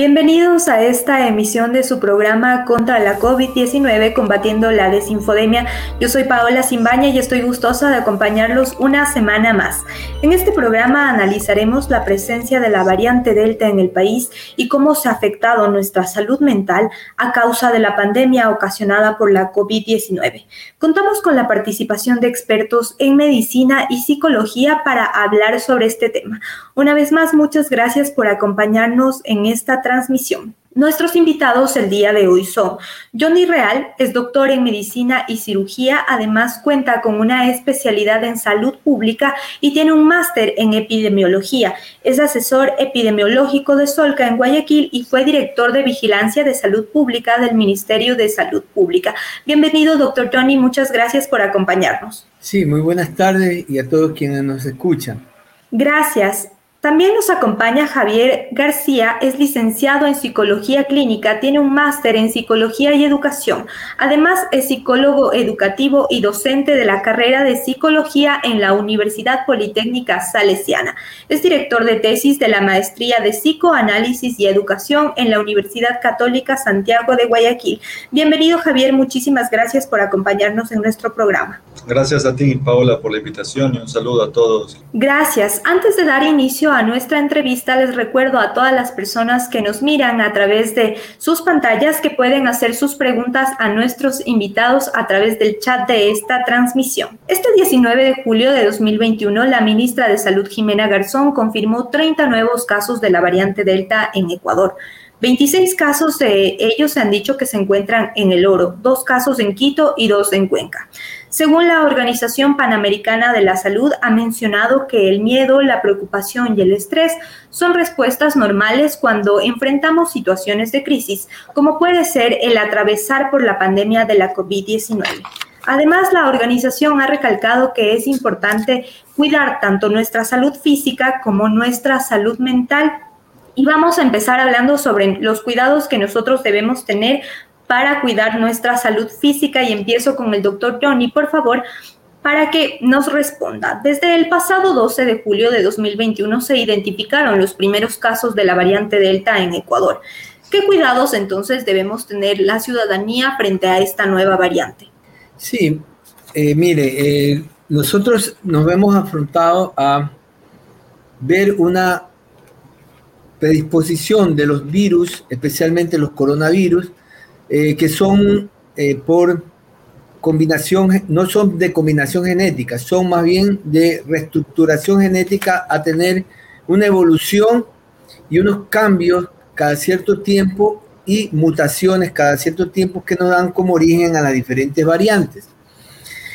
Bienvenidos a esta emisión de su programa contra la COVID-19 combatiendo la desinfodemia. Yo soy Paola Simbaña y estoy gustosa de acompañarlos una semana más. En este programa analizaremos la presencia de la variante Delta en el país y cómo se ha afectado nuestra salud mental a causa de la pandemia ocasionada por la COVID-19. Contamos con la participación de expertos en medicina y psicología para hablar sobre este tema. Una vez más, muchas gracias por acompañarnos en esta transmisión. Nuestros invitados el día de hoy son Johnny Real, es doctor en medicina y cirugía, además cuenta con una especialidad en salud pública y tiene un máster en epidemiología. Es asesor epidemiológico de Solca en Guayaquil y fue director de vigilancia de salud pública del Ministerio de Salud Pública. Bienvenido, doctor Johnny, muchas gracias por acompañarnos. Sí, muy buenas tardes y a todos quienes nos escuchan. Gracias. También nos acompaña Javier García, es licenciado en Psicología Clínica, tiene un máster en Psicología y Educación. Además, es psicólogo educativo y docente de la carrera de Psicología en la Universidad Politécnica Salesiana. Es director de tesis de la Maestría de Psicoanálisis y Educación en la Universidad Católica Santiago de Guayaquil. Bienvenido, Javier, muchísimas gracias por acompañarnos en nuestro programa. Gracias a ti, Paola, por la invitación y un saludo a todos. Gracias. Antes de dar inicio a nuestra entrevista, les recuerdo a todas las personas que nos miran a través de sus pantallas que pueden hacer sus preguntas a nuestros invitados a través del chat de esta transmisión. Este 19 de julio de 2021, la ministra de Salud Jimena Garzón confirmó 30 nuevos casos de la variante Delta en Ecuador. 26 casos de ellos se han dicho que se encuentran en el Oro, dos casos en Quito y dos en Cuenca. Según la Organización Panamericana de la Salud, ha mencionado que el miedo, la preocupación y el estrés son respuestas normales cuando enfrentamos situaciones de crisis, como puede ser el atravesar por la pandemia de la COVID-19. Además, la organización ha recalcado que es importante cuidar tanto nuestra salud física como nuestra salud mental y vamos a empezar hablando sobre los cuidados que nosotros debemos tener para cuidar nuestra salud física y empiezo con el doctor Johnny, por favor, para que nos responda. Desde el pasado 12 de julio de 2021 se identificaron los primeros casos de la variante Delta en Ecuador. ¿Qué cuidados entonces debemos tener la ciudadanía frente a esta nueva variante? Sí, eh, mire, eh, nosotros nos hemos afrontado a ver una predisposición de los virus, especialmente los coronavirus, eh, que son eh, por combinación, no son de combinación genética, son más bien de reestructuración genética a tener una evolución y unos cambios cada cierto tiempo y mutaciones cada cierto tiempo que nos dan como origen a las diferentes variantes.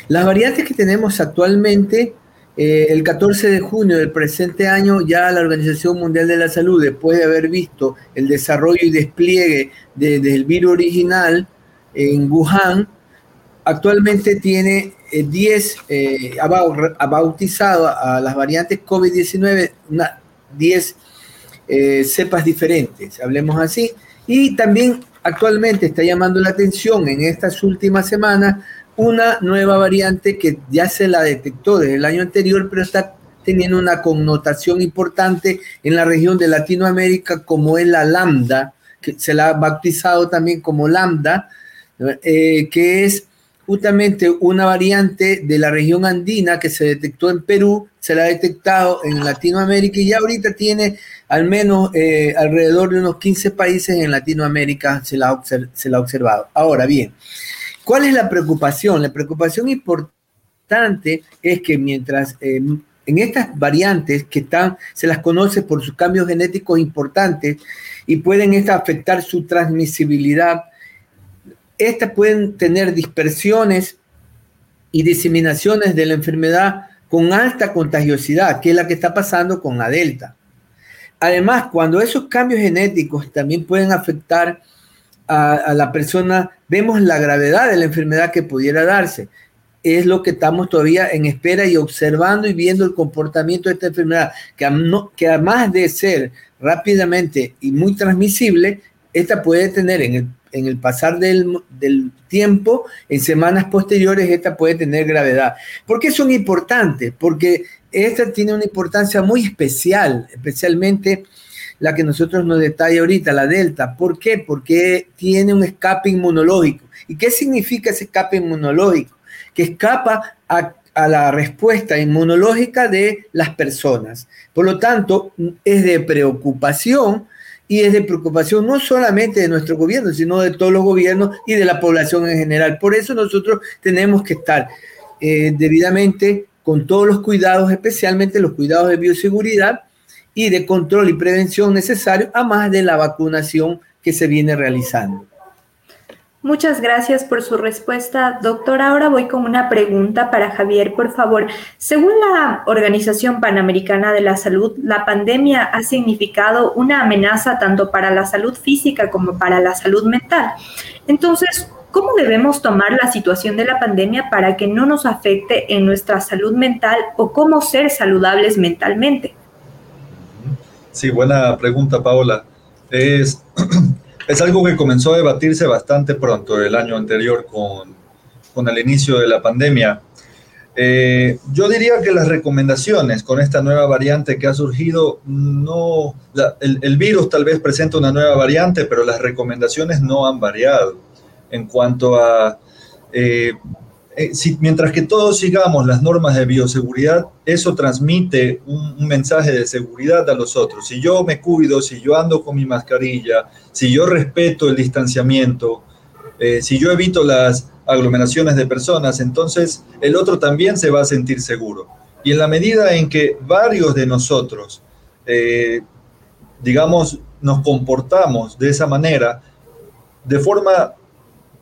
Las variantes que tenemos actualmente eh, el 14 de junio del presente año ya la Organización Mundial de la Salud, después de haber visto el desarrollo y despliegue del virus original en Wuhan, actualmente tiene 10, eh, eh, ha, bautizado a las variantes COVID-19 10 cepas diferentes, hablemos así, y también actualmente está llamando la atención en estas últimas semanas una nueva variante que ya se la detectó desde el año anterior, pero está teniendo una connotación importante en la región de Latinoamérica como es la lambda, que se la ha bautizado también como lambda, eh, que es justamente una variante de la región andina que se detectó en Perú, se la ha detectado en Latinoamérica y ya ahorita tiene al menos eh, alrededor de unos 15 países en Latinoamérica se la, se la ha observado. Ahora bien, ¿Cuál es la preocupación? La preocupación importante es que mientras eh, en estas variantes que están, se las conoce por sus cambios genéticos importantes y pueden afectar su transmisibilidad, estas pueden tener dispersiones y diseminaciones de la enfermedad con alta contagiosidad, que es la que está pasando con la Delta. Además, cuando esos cambios genéticos también pueden afectar a, la persona, vemos la gravedad de la enfermedad que pudiera darse. es lo que estamos todavía en espera y observando y viendo el comportamiento de esta enfermedad, que, que además de ser rápidamente y muy transmisible, esta puede tener en el, en el pasar del, del, tiempo, en semanas posteriores, esta puede tener gravedad. ¿Por qué son importantes? Porque esta tiene una importancia muy especial, especialmente la que nosotros nos detalla ahorita, la delta. ¿Por qué? Porque tiene un escape inmunológico. ¿Y qué significa ese escape inmunológico? Que escapa a, la respuesta inmunológica de las personas. Por lo tanto, es de preocupación y es de preocupación no solamente de nuestro gobierno, sino de todos los gobiernos y de la población en general. Por eso nosotros tenemos que estar eh, debidamente con todos los cuidados, especialmente los cuidados de bioseguridad y de control y prevención necesarios, a más de la vacunación que se viene realizando. Muchas gracias por su respuesta, doctor. Ahora voy con una pregunta para Javier, por favor. Según la Organización Panamericana de la Salud, la pandemia ha significado una amenaza tanto para la salud física como para la salud mental. Entonces, ¿cómo debemos tomar la situación de la pandemia para que no nos afecte en nuestra salud mental o cómo ser saludables mentalmente? Sí, buena pregunta, Paola. Es es algo que comenzó a debatirse bastante pronto el año anterior con, con el inicio de la pandemia. Eh, yo diría que las recomendaciones con esta nueva variante que ha surgido, no, el, virus tal vez presenta una nueva variante, pero las recomendaciones no han variado en cuanto a eh, eh, mientras que todos sigamos las normas de bioseguridad, eso transmite un, mensaje de seguridad a los otros. Si yo me cuido, si yo ando con mi mascarilla, si yo respeto el distanciamiento, eh, si yo evito las aglomeraciones de personas, entonces el otro también se va a sentir seguro. Y en la medida en que varios de nosotros, eh, digamos, nos comportamos de esa manera, de forma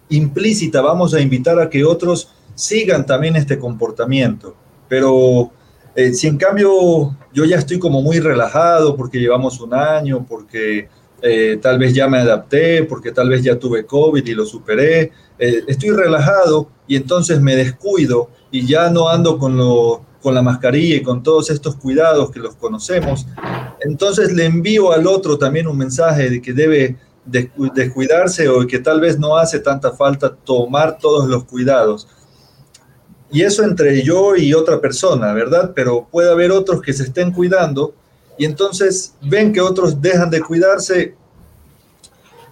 implícita vamos a invitar a que otros sigan también este comportamiento. Pero eh, si en cambio yo ya estoy como muy relajado porque llevamos un año, porque eh, tal vez ya me adapté, porque tal vez ya tuve COVID y lo superé, eh, estoy relajado y entonces me descuido y ya no ando con, lo, con la mascarilla y con todos estos cuidados que los conocemos, entonces le envío al otro también un mensaje de que debe descuidarse o que tal vez no hace tanta falta tomar todos los cuidados y eso entre yo y otra persona, ¿verdad? Pero puede haber otros que se estén cuidando y entonces ven que otros dejan de cuidarse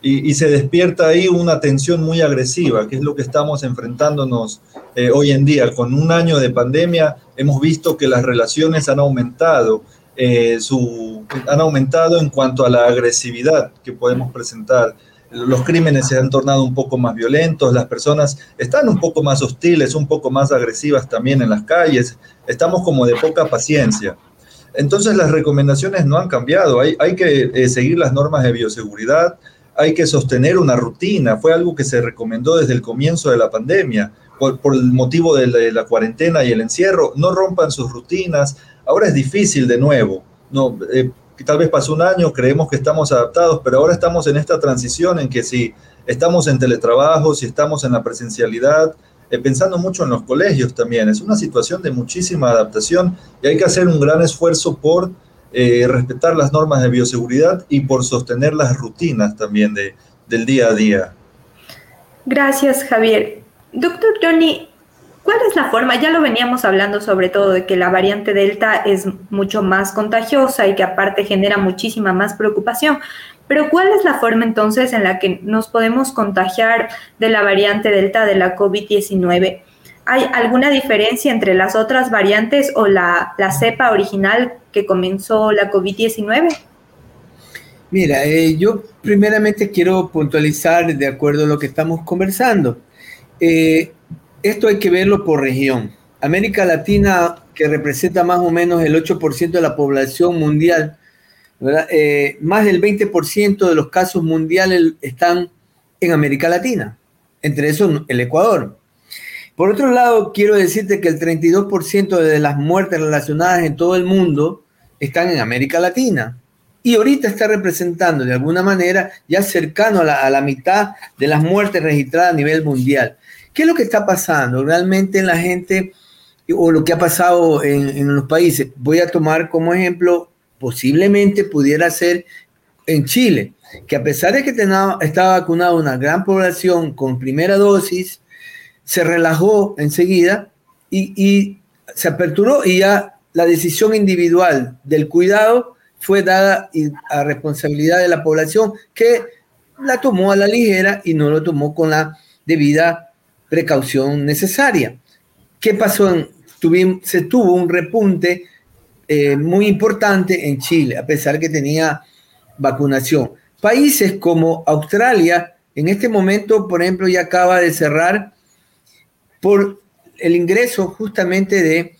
y, se despierta ahí una tensión muy agresiva, que es lo que estamos enfrentándonos eh, hoy en día. Con un año de pandemia hemos visto que las relaciones han aumentado, eh, su, han aumentado en cuanto a la agresividad que podemos presentar los crímenes se han tornado un poco más violentos, las personas están un poco más hostiles, un poco más agresivas también en las calles, estamos como de poca paciencia. Entonces las recomendaciones no han cambiado, hay, que eh, seguir las normas de bioseguridad, hay que sostener una rutina, fue algo que se recomendó desde el comienzo de la pandemia, por, el motivo de la, cuarentena y el encierro, no rompan sus rutinas, ahora es difícil de nuevo, no, eh, tal vez pasó un año, creemos que estamos adaptados, pero ahora estamos en esta transición en que si estamos en teletrabajo, si estamos en la presencialidad, eh, pensando mucho en los colegios también, es una situación de muchísima adaptación y hay que hacer un gran esfuerzo por eh, respetar las normas de bioseguridad y por sostener las rutinas también de, del día a día. Gracias, Javier. Doctor Johnny, ¿Cuál es la forma? Ya lo veníamos hablando sobre todo de que la variante Delta es mucho más contagiosa y que aparte genera muchísima más preocupación. Pero ¿cuál es la forma entonces en la que nos podemos contagiar de la variante Delta de la COVID-19? ¿Hay alguna diferencia entre las otras variantes o la, cepa original que comenzó la COVID-19? Mira, eh, yo primeramente quiero puntualizar de acuerdo a lo que estamos conversando. Eh, esto hay que verlo por región. América Latina, que representa más o menos el 8% de la población mundial, eh, más del 20% de los casos mundiales están en América Latina, entre esos el Ecuador. Por otro lado, quiero decirte que el 32% de las muertes relacionadas en todo el mundo están en América Latina. Y ahorita está representando de alguna manera ya cercano a la, a la mitad de las muertes registradas a nivel mundial. ¿Qué es lo que está pasando? Realmente la gente, o lo que ha pasado en, los países, voy a tomar como ejemplo, posiblemente pudiera ser en Chile, que a pesar de que tenía, estaba vacunada una gran población con primera dosis, se relajó enseguida y, y se aperturó y ya la decisión individual del cuidado fue dada a responsabilidad de la población que la tomó a la ligera y no lo tomó con la debida precaución necesaria. ¿Qué pasó? se tuvo un repunte eh, muy importante en Chile, a pesar que tenía vacunación. Países como Australia, en este momento, por ejemplo, ya acaba de cerrar por el ingreso justamente de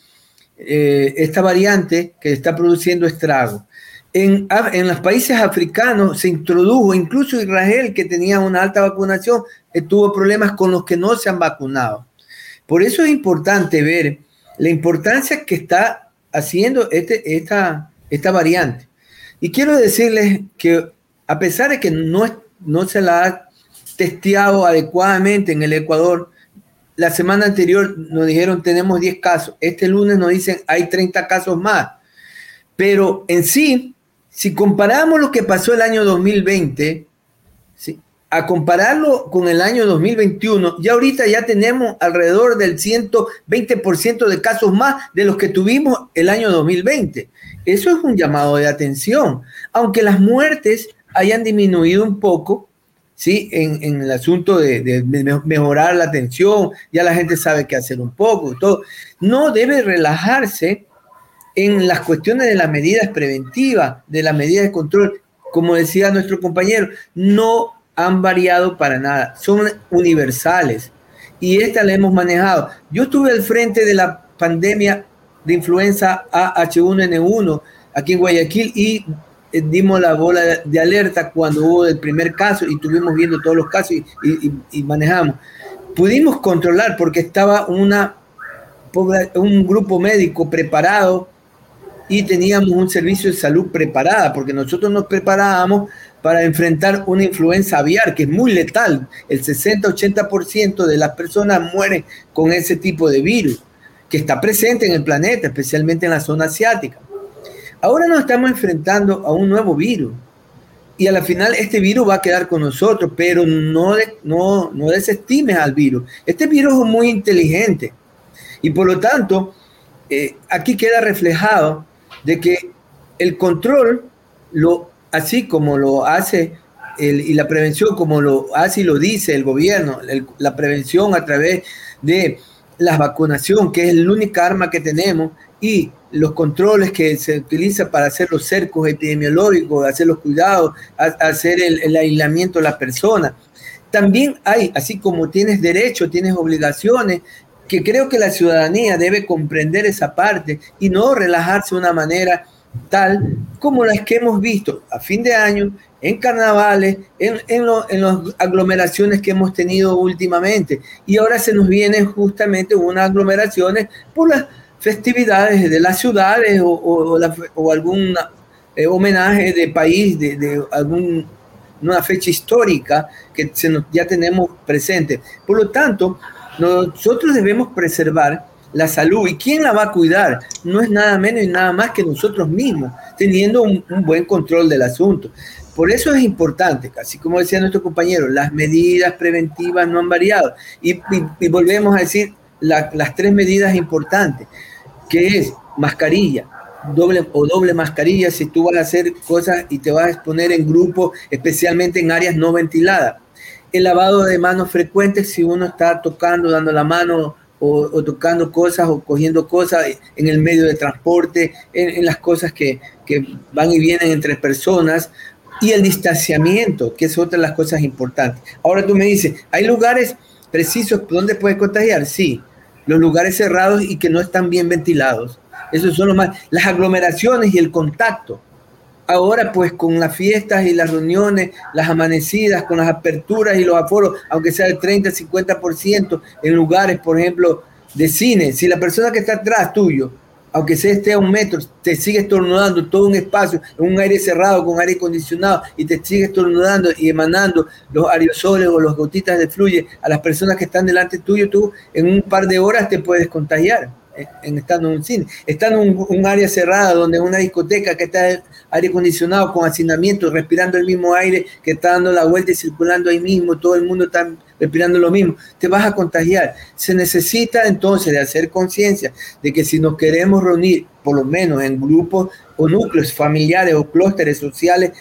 eh, esta variante que está produciendo estrago. En, en, los países africanos se introdujo, incluso Israel, que tenía una alta vacunación, tuvo problemas con los que no se han vacunado. Por eso es importante ver la importancia que está haciendo este, esta, esta variante. Y quiero decirles que a pesar de que no, no se la ha testeado adecuadamente en el Ecuador, la semana anterior nos dijeron tenemos 10 casos, este lunes nos dicen hay 30 casos más. Pero en sí, si comparamos lo que pasó el año 2020, a compararlo con el año 2021, ya ahorita ya tenemos alrededor del 120% de casos más de los que tuvimos el año 2020. Eso es un llamado de atención. Aunque las muertes hayan disminuido un poco, ¿sí? En, el asunto de, mejorar la atención, ya la gente sabe qué hacer un poco, todo. No debe relajarse en las cuestiones de las medidas preventivas, de las medidas de control. Como decía nuestro compañero, no han variado para nada, son universales. Y esta la hemos manejado. Yo estuve al frente de la pandemia de influenza AH1N1 aquí en Guayaquil y eh, dimos la bola de alerta cuando hubo el primer caso y estuvimos viendo todos los casos y, manejamos. Pudimos controlar porque estaba una, un grupo médico preparado y teníamos un servicio de salud preparada, porque nosotros nos preparábamos para enfrentar una influenza aviar que es muy letal. El 60-80% de las personas mueren con ese tipo de virus que está presente en el planeta, especialmente en la zona asiática. Ahora nos estamos enfrentando a un nuevo virus y a la final este virus va a quedar con nosotros, pero no, no, no desestimes al virus. Este virus es muy inteligente y por lo tanto eh, aquí queda reflejado de que el control, lo, así como lo hace y la prevención como lo hace y lo dice el gobierno, la prevención a través de la vacunación, que es la única arma que tenemos, y los controles que se utilizan para hacer los cercos epidemiológicos, hacer los cuidados, hacer el, aislamiento de las personas. También hay, así como tienes derecho, tienes obligaciones, que creo que la ciudadanía debe comprender esa parte y no relajarse de una manera tal como las que hemos visto a fin de año en carnavales, en, en, en las aglomeraciones que hemos tenido últimamente. Y ahora se nos vienen justamente unas aglomeraciones por las festividades de las ciudades o, o, algún eh, homenaje de país, de, de algún, una fecha histórica que se nos, ya tenemos presente. Por lo tanto, nosotros debemos preservar la salud. ¿Y quién la va a cuidar? No es nada menos y nada más que nosotros mismos, teniendo un, buen control del asunto. Por eso es importante, así como decía nuestro compañero, las medidas preventivas no han variado. Y, volvemos a decir las tres medidas importantes que es mascarilla, doble o doble mascarilla si tú vas a hacer cosas y te vas a exponer en grupo, especialmente en áreas no ventiladas. El lavado de manos frecuente si uno está tocando, dando la mano o, tocando cosas o cogiendo cosas en el medio de transporte, en, las cosas que, van y vienen entre personas. Y el distanciamiento, que es otra de las cosas importantes. Ahora tú me dices, ¿hay lugares precisos donde puedes contagiar? Sí, los lugares cerrados y que no están bien ventilados. Esos son los más. Las aglomeraciones y el contacto. Ahora, pues con las fiestas y las reuniones, las amanecidas, con las aperturas y los aforos, aunque sea del 30, 50% en lugares, por ejemplo, de cine. Si la persona que está atrás tuyo aunque sea esté a un metro, te sigue estornudando todo un espacio, en un aire cerrado con aire acondicionado, y te sigue estornudando y emanando los aerosoles o las gotitas de fluye a las personas que están delante tuyo, tú en un par de horas te puedes contagiar en, estando en un cine, estando en un, área cerrada donde una discoteca que está aire acondicionado con hacinamiento, respirando el mismo aire que está dando la vuelta y circulando ahí mismo, todo el mundo está respirando lo mismo, te vas a contagiar. Se necesita entonces de hacer conciencia de que si nos queremos reunir, por lo menos en grupos o núcleos familiares o clústeres sociales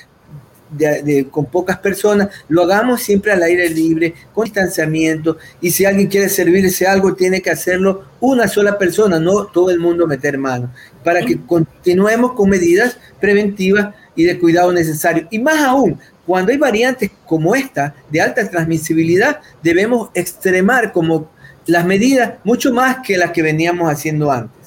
con pocas personas, lo hagamos siempre al aire libre, con distanciamiento, y si alguien quiere servirse algo, tiene que hacerlo una sola persona, no todo el mundo meter mano, para que continuemos con medidas preventivas y de cuidado necesario. Y más aún, cuando hay variantes como esta de alta transmisibilidad, debemos extremar como las medidas mucho más que las que veníamos haciendo antes.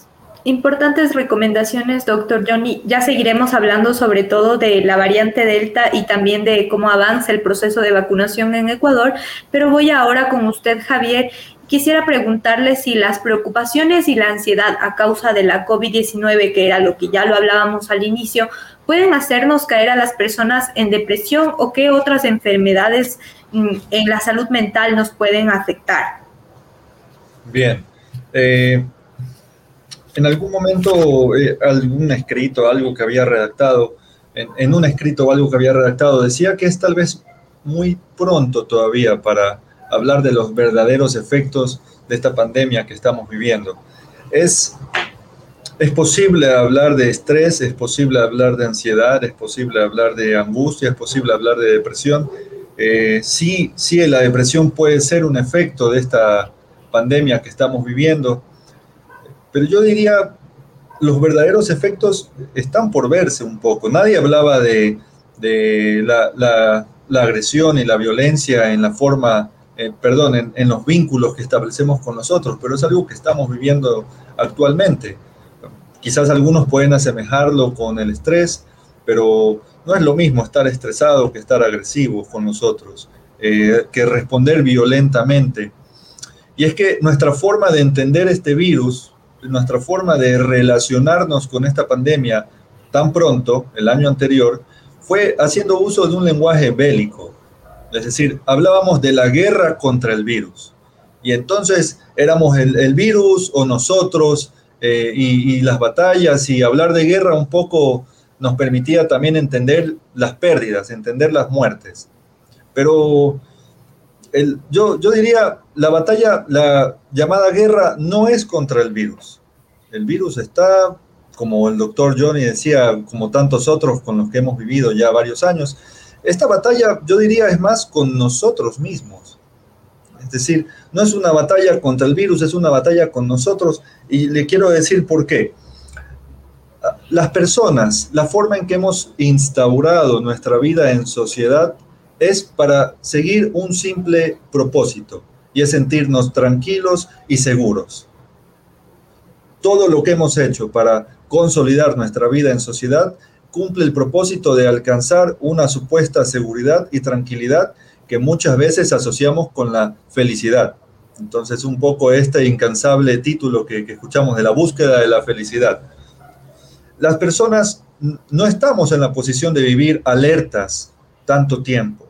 Importantes recomendaciones, doctor Johnny. Ya seguiremos hablando sobre todo de la variante Delta y también de cómo avanza el proceso de vacunación en Ecuador, pero voy ahora con usted, Javier. Quisiera preguntarle si las preocupaciones y la ansiedad a causa de la COVID-19, que era lo que ya lo hablábamos al inicio, pueden hacernos caer a las personas en depresión o qué otras enfermedades mm, en la salud mental nos pueden afectar. Bien. Eh, en algún momento eh, algún escrito, algo que había redactado, en, un escrito o algo que había redactado, decía que es tal vez muy pronto todavía para hablar de los verdaderos efectos de esta pandemia que estamos viviendo. Es, es posible hablar de estrés, es posible hablar de ansiedad, es posible hablar de angustia, es posible hablar de depresión. Eh, sí, sí, la depresión puede ser un efecto de esta pandemia que estamos viviendo pero yo diría, los verdaderos efectos están por verse un poco. Nadie hablaba de, la, agresión y la violencia en la forma, eh, perdón, en, en, los vínculos que establecemos con nosotros, pero es algo que estamos viviendo actualmente. Quizás algunos pueden asemejarlo con el estrés, pero no es lo mismo estar estresado que estar agresivo con nosotros, eh, que responder violentamente. Y es que nuestra forma de entender este virus nuestra forma de relacionarnos con esta pandemia tan pronto, el año anterior, fue haciendo uso de un lenguaje bélico. Es decir, hablábamos de la guerra contra el virus. Y entonces éramos el, virus o nosotros eh, y, las batallas y hablar de guerra un poco nos permitía también entender las pérdidas, entender las muertes. Pero yo, yo diría, la batalla, la llamada guerra no es contra el virus. El virus está, como el doctor Johnny decía, como tantos otros con los que hemos vivido ya varios años, esta batalla yo diría es más con nosotros mismos. Es decir, no es una batalla contra el virus, es una batalla con nosotros y le quiero decir por qué. Las personas, la forma en que hemos instaurado nuestra vida en sociedad es para seguir un simple propósito y es sentirnos tranquilos y seguros. Todo lo que hemos hecho para consolidar nuestra vida en sociedad cumple el propósito de alcanzar una supuesta seguridad y tranquilidad que muchas veces asociamos con la felicidad. Entonces, un poco este incansable título que, escuchamos de la búsqueda de la felicidad. Las personas no estamos en la posición de vivir alertas tanto tiempo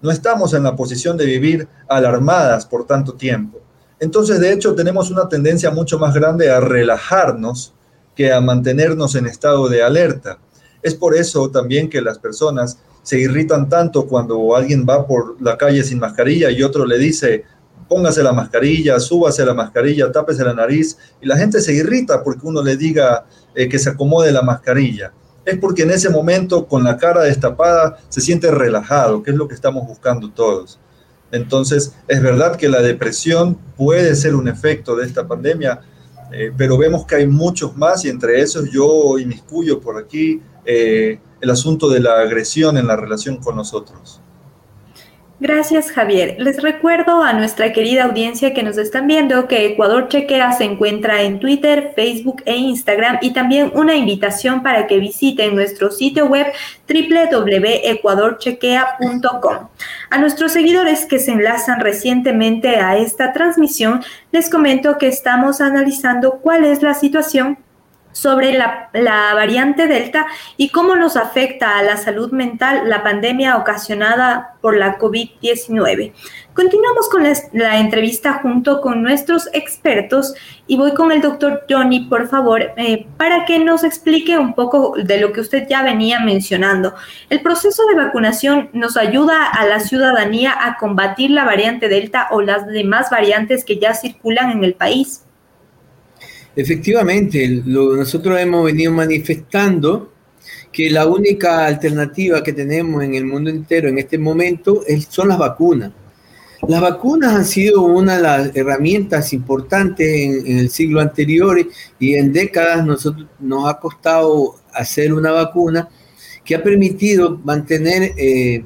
no estamos en la posición de vivir alarmadas por tanto tiempo. Entonces, de hecho, tenemos una tendencia mucho más grande a relajarnos que a mantenernos en estado de alerta. Es por eso también que las personas se irritan tanto cuando alguien va por la calle sin mascarilla y otro le dice, póngase la mascarilla, súbase la mascarilla, tápese la nariz, y la gente se irrita porque uno le diga eh, que se acomode la mascarilla es porque en ese momento con la cara destapada se siente relajado, que es lo que estamos buscando todos. Entonces, es verdad que la depresión puede ser un efecto de esta pandemia, eh, pero vemos que hay muchos más y entre esos yo inmiscuyo por aquí eh, el asunto de la agresión en la relación con nosotros. Gracias, Javier. Les recuerdo a nuestra querida audiencia que nos están viendo que Ecuador Chequea se encuentra en Twitter, Facebook e Instagram y también una invitación para que visiten nuestro sitio web www.ecuadorchequea.com. A nuestros seguidores que se enlazan recientemente a esta transmisión, les comento que estamos analizando cuál es la situación sobre la, variante Delta y cómo nos afecta a la salud mental la pandemia ocasionada por la COVID-19. Continuamos con la, entrevista junto con nuestros expertos y voy con el doctor Johnny, por favor, eh, para que nos explique un poco de lo que usted ya venía mencionando. El proceso de vacunación nos ayuda a la ciudadanía a combatir la variante Delta o las demás variantes que ya circulan en el país. Efectivamente, nosotros hemos venido manifestando que la única alternativa que tenemos en el mundo entero en este momento son las vacunas. Las vacunas han sido una de las herramientas importantes en, el siglo anterior y en décadas nos ha costado hacer una vacuna que ha permitido mantener eh,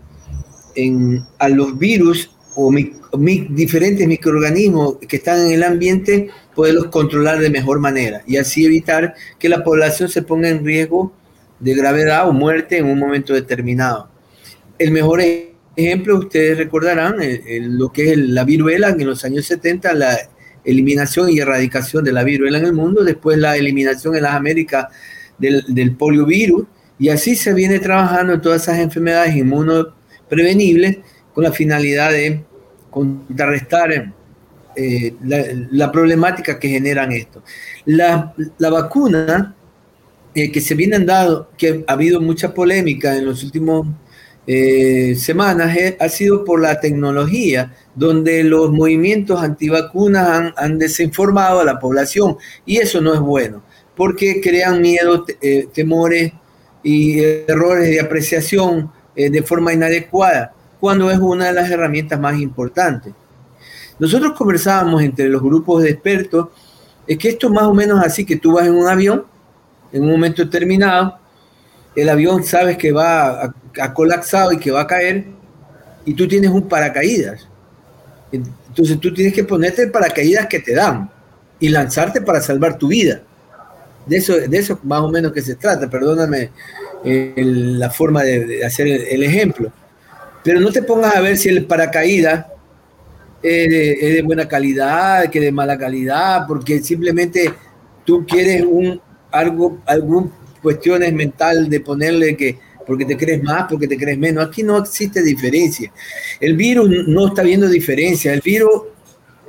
a los virus o diferentes microorganismos que están en el ambiente poderlos controlar de mejor manera y así evitar que la población se ponga en riesgo de gravedad o muerte en un momento determinado. El mejor ejemplo, ustedes recordarán, lo que es la viruela, en los años 70 la eliminación y erradicación de la viruela en el mundo, después la eliminación en las Américas del, del poliovirus, y así se viene trabajando en todas esas enfermedades inmunoprevenibles con la finalidad de contrarrestar eh, la, problemática que generan esto. La, vacuna eh, que se viene dando, que ha habido mucha polémica en los últimos eh, semanas, ha sido por la tecnología, donde los movimientos antivacunas han, han, desinformado a la población y eso no es bueno, porque crean miedo, temores y errores de apreciación de forma inadecuada, cuando es una de las herramientas más importantes. Nosotros conversábamos entre los grupos de expertos, es que esto es más o menos así, que tú vas en un avión, en un momento determinado, el avión sabes que va a, colapsado y que va a caer, y tú tienes un paracaídas. Entonces tú tienes que ponerte el paracaídas que te dan y lanzarte para salvar tu vida. De eso, de eso más o menos que se trata, perdóname eh, la forma de, hacer el, ejemplo. Pero no te pongas a ver si el paracaídas es de, buena calidad, que de mala calidad, porque simplemente tú quieres un algo, algún cuestiones mental de ponerle que porque te crees más, porque te crees menos. Aquí no existe diferencia. El virus no está viendo diferencia. El virus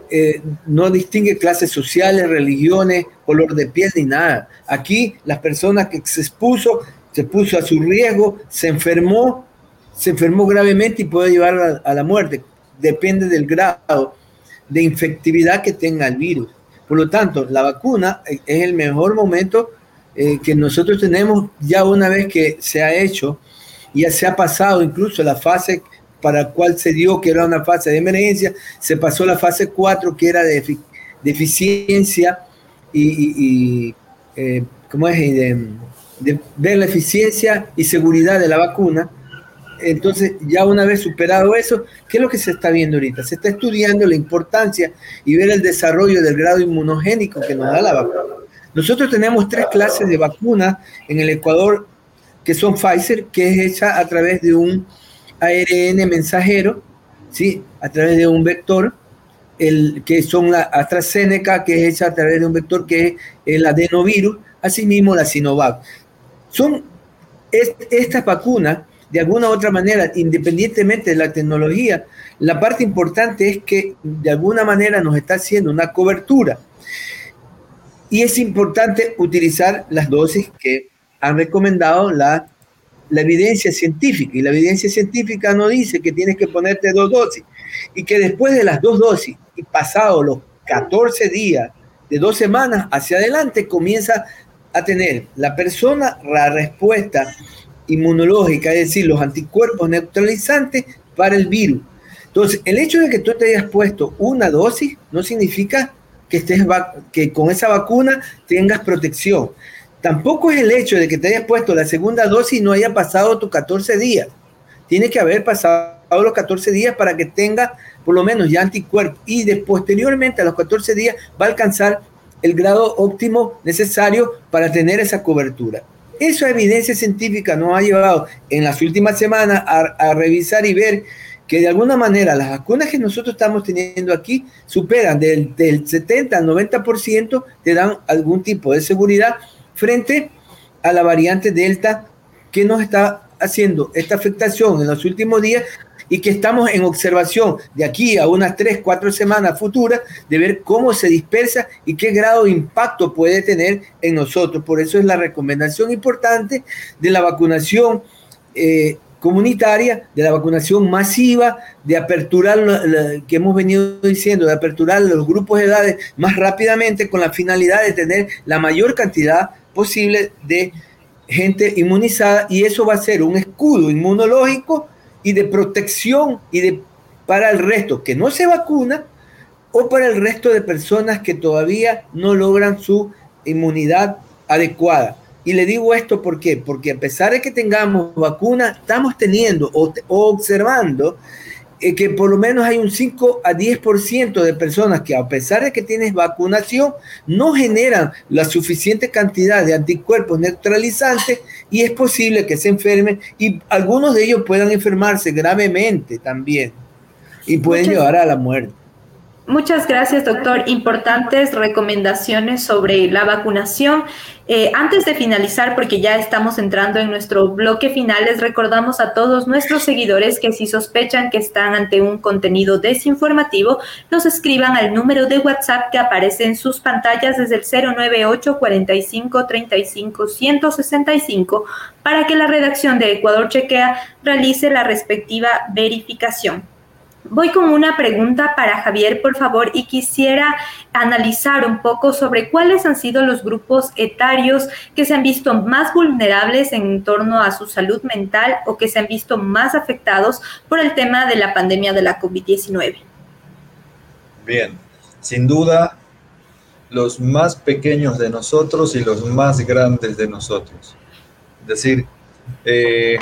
eh, no distingue clases sociales, religiones, color de piel ni nada. Aquí las personas que se expuso, se puso a su riesgo, se enfermó, se enfermó gravemente y puede llevar a la muerte depende del grado de infectividad que tenga el virus. Por lo tanto, la vacuna es el mejor momento eh, que nosotros tenemos ya una vez que se ha hecho, ya se ha pasado incluso la fase para la cual se dio que era una fase de emergencia, se pasó la fase 4 que era de, eficiencia y, eh, ¿cómo es? de ver la eficiencia y seguridad de la vacuna entonces, ya una vez superado eso, ¿qué es lo que se está viendo ahorita? Se está estudiando la importancia y ver el desarrollo del grado inmunogénico que nos da la vacuna. Nosotros tenemos tres clases de vacuna en el Ecuador que son Pfizer, que es hecha a través de un ARN mensajero, ¿sí? a través de un vector, el, que son la AstraZeneca, que es hecha a través de un vector que es el adenovirus, asimismo la Sinovac. Son estas vacunas de alguna u otra manera, independientemente de la tecnología, la parte importante es que de alguna manera nos está haciendo una cobertura. Y es importante utilizar las dosis que han recomendado la, la evidencia científica. Y la evidencia científica no dice que tienes que ponerte dos dosis. Y que después de las dos dosis y pasado los 14 días, de dos semanas hacia adelante, comienza a tener la persona la respuesta inmunológica, es decir, los anticuerpos neutralizantes para el virus. Entonces, el hecho de que tú te hayas puesto una dosis no significa que, estés que con esa vacuna tengas protección. Tampoco es el hecho de que te hayas puesto la segunda dosis y no haya pasado tus 14 días. Tiene que haber pasado los 14 días para que tenga por lo menos ya anticuerpos y posteriormente a los 14 días va a alcanzar el grado óptimo necesario para tener esa cobertura. Esa evidencia científica nos ha llevado en las últimas semanas a, revisar y ver que de alguna manera las vacunas que nosotros estamos teniendo aquí superan del, 70 al 90%, te dan algún tipo de seguridad frente a la variante Delta que nos está haciendo esta afectación en los últimos días y que estamos en observación de aquí a unas tres, cuatro semanas futuras de ver cómo se dispersa y qué grado de impacto puede tener en nosotros. Por eso es la recomendación importante de la vacunación eh, comunitaria, de la vacunación masiva, de aperturar, que hemos venido diciendo, de aperturar los grupos de edades más rápidamente con la finalidad de tener la mayor cantidad posible de gente inmunizada y eso va a ser un escudo inmunológico y de protección y de para el resto que no se vacuna o para el resto de personas que todavía no logran su inmunidad adecuada. Y le digo esto ¿por qué? porque a pesar de que tengamos vacuna, estamos teniendo o, observando eh, que por lo menos hay un 5 a 10% de personas que a pesar de que tienes vacunación, no generan la suficiente cantidad de anticuerpos neutralizantes y es posible que se enfermen y algunos de ellos puedan enfermarse gravemente también y pueden llevar a la muerte. Muchas gracias, doctor. Importantes recomendaciones sobre la vacunación. Eh, antes de finalizar, porque ya estamos entrando en nuestro bloque final, les recordamos a todos nuestros seguidores que si sospechan que están ante un contenido desinformativo, nos escriban al número de WhatsApp que aparece en sus pantallas desde el 098 45 35 165 para que la redacción de Ecuador Chequea realice la respectiva verificación. Voy con una pregunta para Javier, por favor, y quisiera analizar un poco sobre cuáles han sido los grupos etarios que se han visto más vulnerables en torno a su salud mental o que se han visto más afectados por el tema de la pandemia de la COVID-19. Bien, sin duda, los más pequeños de nosotros y los más grandes de nosotros. Es decir, eh,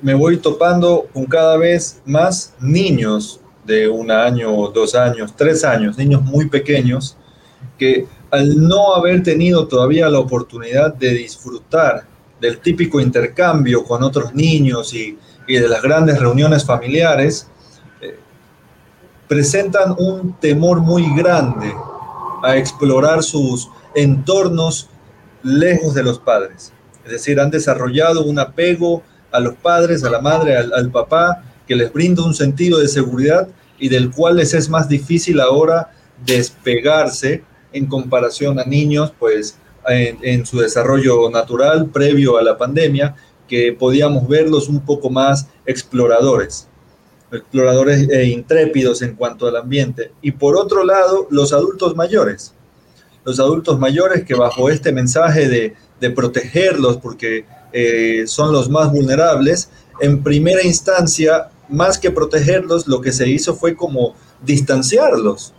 me, voy topando con cada vez más niños de un año, dos años, tres años, niños muy pequeños, que al no haber tenido todavía la oportunidad de disfrutar del típico intercambio con otros niños y, de las grandes reuniones familiares, eh, presentan un temor muy grande a explorar sus entornos lejos de los padres. Es decir, han desarrollado un apego a los padres, a la madre, al, papá, que les brinda un sentido de seguridad y del cual les es más difícil ahora despegarse en comparación a niños, pues en, su desarrollo natural previo a la pandemia, que podíamos verlos un poco más exploradores, exploradores e intrépidos en cuanto al ambiente. Y por otro lado, los adultos mayores, los adultos mayores que bajo este mensaje de, de protegerlos, porque eh, son los más vulnerables, en primera instancia, más que protegerlos, lo que se hizo fue como distanciarlos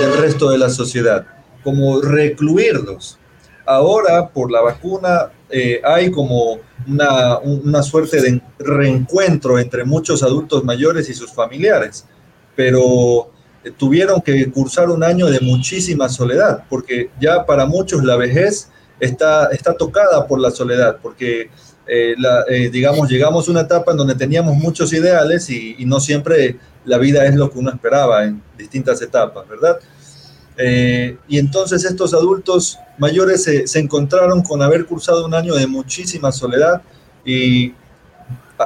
del resto de la sociedad, como recluirlos. Ahora, por la vacuna, eh, hay como una, una suerte de reencuentro entre muchos adultos mayores y sus familiares, pero eh, tuvieron que cursar un año de muchísima soledad, porque ya para muchos la vejez está, está tocada por la soledad, porque, eh, eh, digamos, llegamos a una etapa en donde teníamos muchos ideales y, no siempre la vida es lo que uno esperaba en distintas etapas, ¿verdad? Eh, y entonces estos adultos mayores se, se, encontraron con haber cursado un año de muchísima soledad y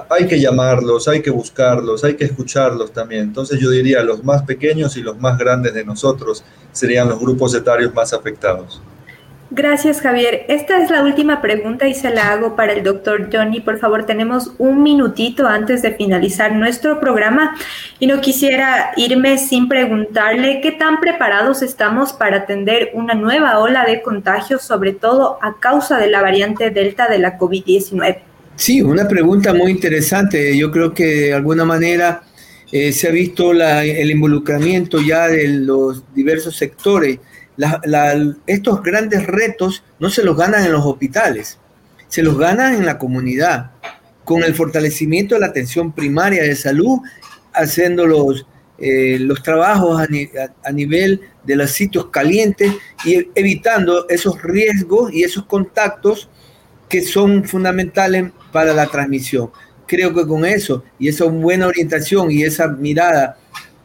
hay que llamarlos, hay que buscarlos, hay que escucharlos también. Entonces yo diría los más pequeños y los más grandes de nosotros serían los grupos etarios más afectados. Gracias, Javier. Esta es la última pregunta y se la hago para el doctor Johnny. Por favor, tenemos un minutito antes de finalizar nuestro programa y no quisiera irme sin preguntarle qué tan preparados estamos para atender una nueva ola de contagios, sobre todo a causa de la variante Delta de la COVID-19. Sí, una pregunta muy interesante. Yo creo que de alguna manera eh, se ha visto el involucramiento ya de los diversos sectores estos grandes retos no se los ganan en los hospitales, se los ganan en la comunidad, con el fortalecimiento de la atención primaria de salud, haciendo los, eh, los trabajos a, nivel de los sitios calientes y evitando esos riesgos y esos contactos que son fundamentales para la transmisión. Creo que con eso y esa buena orientación y esa mirada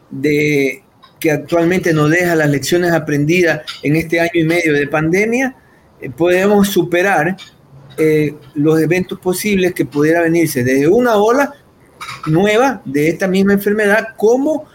de que actualmente nos deja las lecciones aprendidas en este año y medio de pandemia, eh, podemos superar eh, los eventos posibles que pudiera venirse desde una ola nueva de esta misma enfermedad como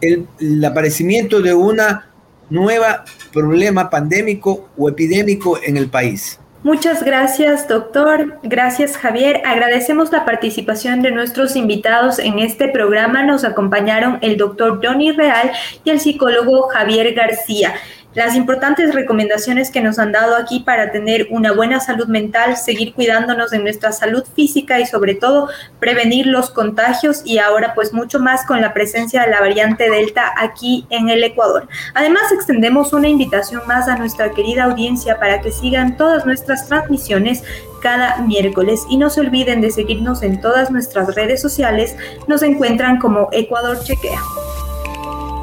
el, el aparecimiento de una nueva problema pandémico o epidémico en el país. Muchas gracias, doctor. Gracias, Javier. Agradecemos la participación de nuestros invitados en este programa. Nos acompañaron el doctor Johnny Real y el psicólogo Javier García las importantes recomendaciones que nos han dado aquí para tener una buena salud mental, seguir cuidándonos de nuestra salud física y sobre todo prevenir los contagios y ahora pues mucho más con la presencia de la variante Delta aquí en el Ecuador. Además extendemos una invitación más a nuestra querida audiencia para que sigan todas nuestras transmisiones cada miércoles y no se olviden de seguirnos en todas nuestras redes sociales, nos encuentran como Ecuador Chequea.